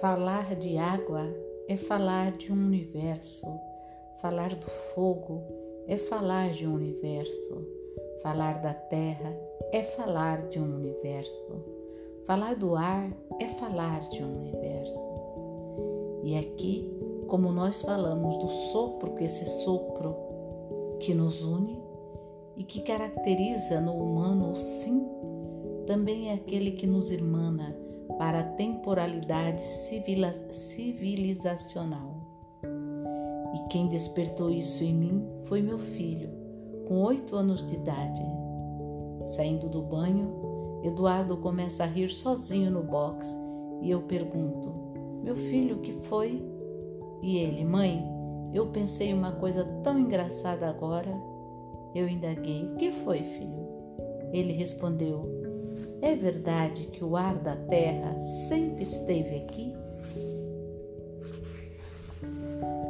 Falar de água é falar de um universo. Falar do fogo é falar de um universo. Falar da terra é falar de um universo. Falar do ar é falar de um universo. E aqui, como nós falamos do sopro, que esse sopro que nos une e que caracteriza no humano o sim, também é aquele que nos irmana para a temporalidade civilizacional. E quem despertou isso em mim foi meu filho, com oito anos de idade. Saindo do banho, Eduardo começa a rir sozinho no box e eu pergunto: Meu filho, o que foi? E ele: Mãe, eu pensei uma coisa tão engraçada agora. Eu indaguei: O que foi, filho? Ele respondeu: é verdade que o ar da terra sempre esteve aqui?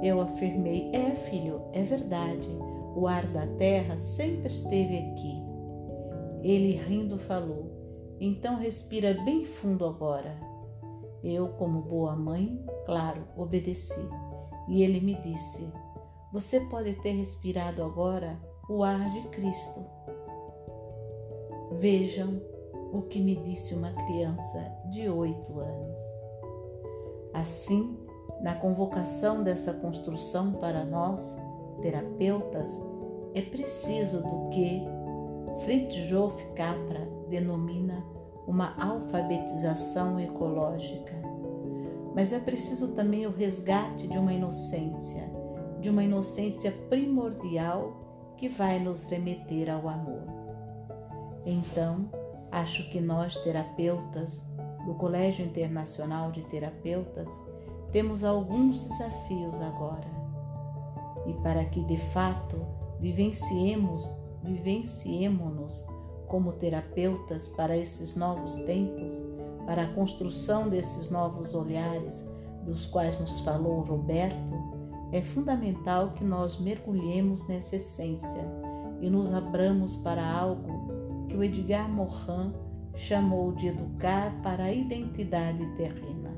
Eu afirmei: É, filho, é verdade. O ar da terra sempre esteve aqui. Ele rindo falou: Então respira bem fundo agora. Eu, como boa mãe, claro, obedeci. E ele me disse: Você pode ter respirado agora o ar de Cristo. Vejam o que me disse uma criança de oito anos. Assim, na convocação dessa construção para nós, terapeutas, é preciso do que Fritjof Capra denomina uma alfabetização ecológica. Mas é preciso também o resgate de uma inocência, de uma inocência primordial que vai nos remeter ao amor. Então, Acho que nós, terapeutas do Colégio Internacional de Terapeutas, temos alguns desafios agora. E para que de fato vivenciemos, vivenciemos-nos como terapeutas para esses novos tempos, para a construção desses novos olhares dos quais nos falou Roberto, é fundamental que nós mergulhemos nessa essência e nos abramos para algo que o Edgar Morin chamou de educar para a identidade terrena.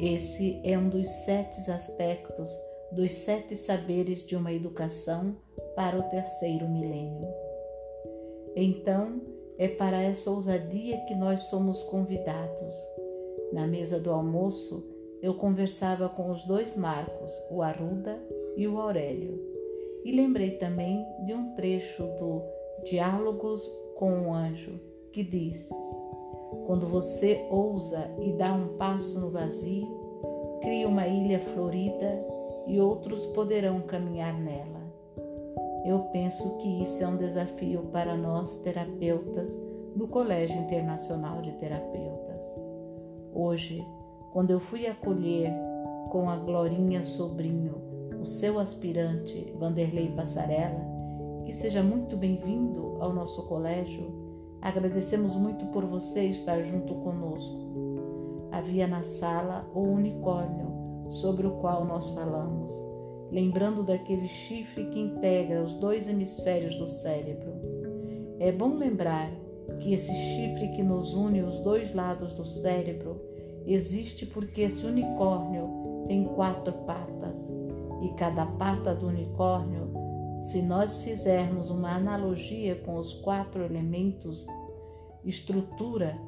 Esse é um dos sete aspectos dos sete saberes de uma educação para o terceiro milênio. Então, é para essa ousadia que nós somos convidados. Na mesa do almoço, eu conversava com os dois Marcos, o Arruda e o Aurélio, e lembrei também de um trecho do Diálogos com um Anjo, que diz: Quando você ousa e dá um passo no vazio, cria uma ilha florida e outros poderão caminhar nela. Eu penso que isso é um desafio para nós terapeutas do Colégio Internacional de Terapeutas. Hoje, quando eu fui acolher com a Glorinha Sobrinho, o seu aspirante Vanderlei Passarela, que seja muito bem-vindo ao nosso colégio. Agradecemos muito por você estar junto conosco. Havia na sala o unicórnio sobre o qual nós falamos, lembrando daquele chifre que integra os dois hemisférios do cérebro. É bom lembrar que esse chifre que nos une os dois lados do cérebro existe porque esse unicórnio tem quatro patas e cada pata do unicórnio se nós fizermos uma analogia com os quatro elementos, estrutura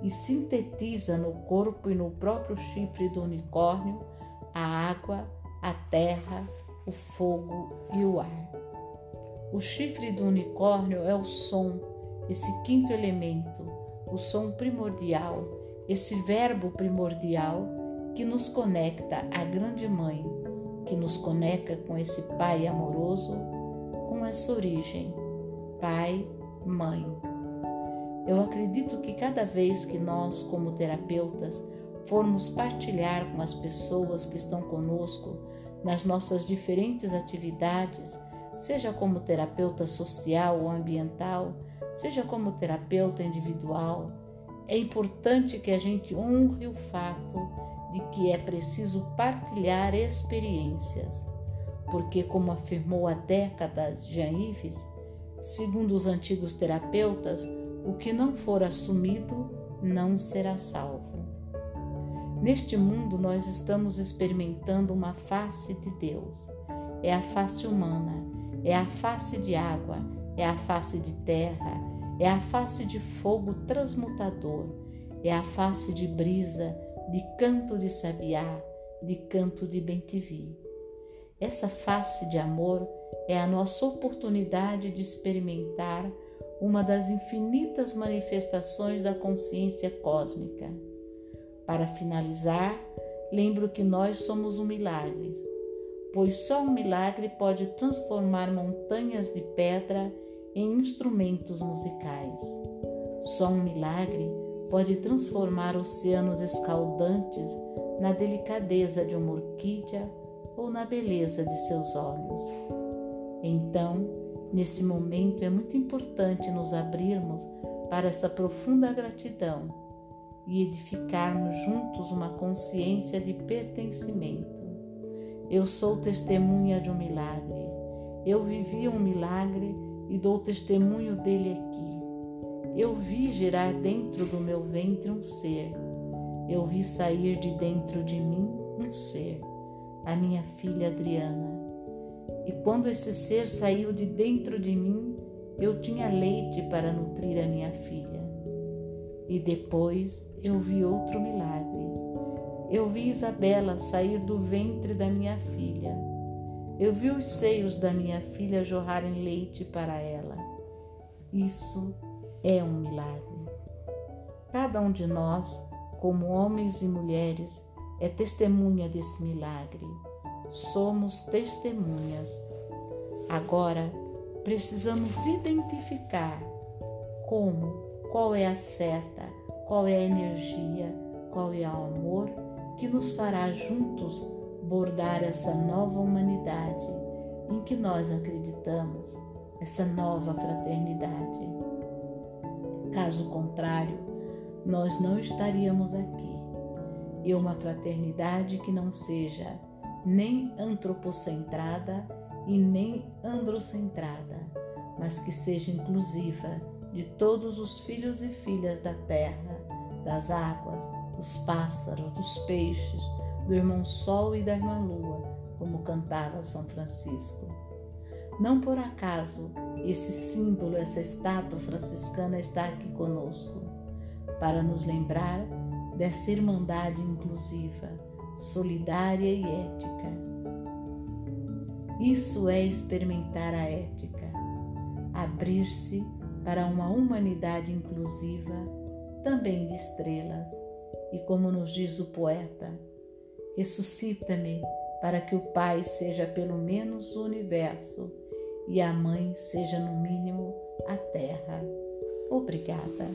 e sintetiza no corpo e no próprio chifre do unicórnio a água, a terra, o fogo e o ar. O chifre do unicórnio é o som, esse quinto elemento, o som primordial, esse verbo primordial que nos conecta à Grande Mãe, que nos conecta com esse Pai amoroso, com essa origem, Pai, Mãe. Eu acredito que cada vez que nós, como terapeutas, formos partilhar com as pessoas que estão conosco nas nossas diferentes atividades, seja como terapeuta social ou ambiental, seja como terapeuta individual, é importante que a gente honre o fato de que é preciso partilhar experiências, porque, como afirmou há décadas Jean Yves, segundo os antigos terapeutas, o que não for assumido não será salvo. Neste mundo, nós estamos experimentando uma face de Deus. É a face humana, é a face de água, é a face de terra, é a face de fogo transmutador, é a face de brisa, de canto de sabiá, de canto de bentivi. Essa face de amor é a nossa oportunidade de experimentar uma das infinitas manifestações da consciência cósmica. Para finalizar, lembro que nós somos um milagre, pois só um milagre pode transformar montanhas de pedra em instrumentos musicais. Só um milagre pode transformar oceanos escaldantes na delicadeza de uma orquídea ou na beleza de seus olhos. Então, nesse momento é muito importante nos abrirmos para essa profunda gratidão e edificarmos juntos uma consciência de pertencimento. Eu sou testemunha de um milagre. Eu vivi um milagre e dou testemunho dele aqui. Eu vi gerar dentro do meu ventre um ser. Eu vi sair de dentro de mim um ser, a minha filha Adriana. E quando esse ser saiu de dentro de mim, eu tinha leite para nutrir a minha filha. E depois eu vi outro milagre. Eu vi Isabela sair do ventre da minha filha eu vi os seios da minha filha jorrarem leite para ela. Isso é um milagre. Cada um de nós, como homens e mulheres, é testemunha desse milagre. Somos testemunhas. Agora, precisamos identificar como, qual é a seta, qual é a energia, qual é o amor que nos fará juntos bordar essa nova humanidade em que nós acreditamos, essa nova fraternidade. Caso contrário, nós não estaríamos aqui. E uma fraternidade que não seja nem antropocentrada e nem androcentrada, mas que seja inclusiva de todos os filhos e filhas da terra, das águas, dos pássaros, dos peixes, do irmão Sol e da irmã Lua, como cantava São Francisco. Não por acaso esse símbolo, essa estátua franciscana está aqui conosco, para nos lembrar dessa irmandade inclusiva, solidária e ética. Isso é experimentar a ética, abrir-se para uma humanidade inclusiva, também de estrelas, e como nos diz o poeta, Ressuscita-me para que o Pai seja pelo menos o universo e a Mãe seja no mínimo a terra. Obrigada.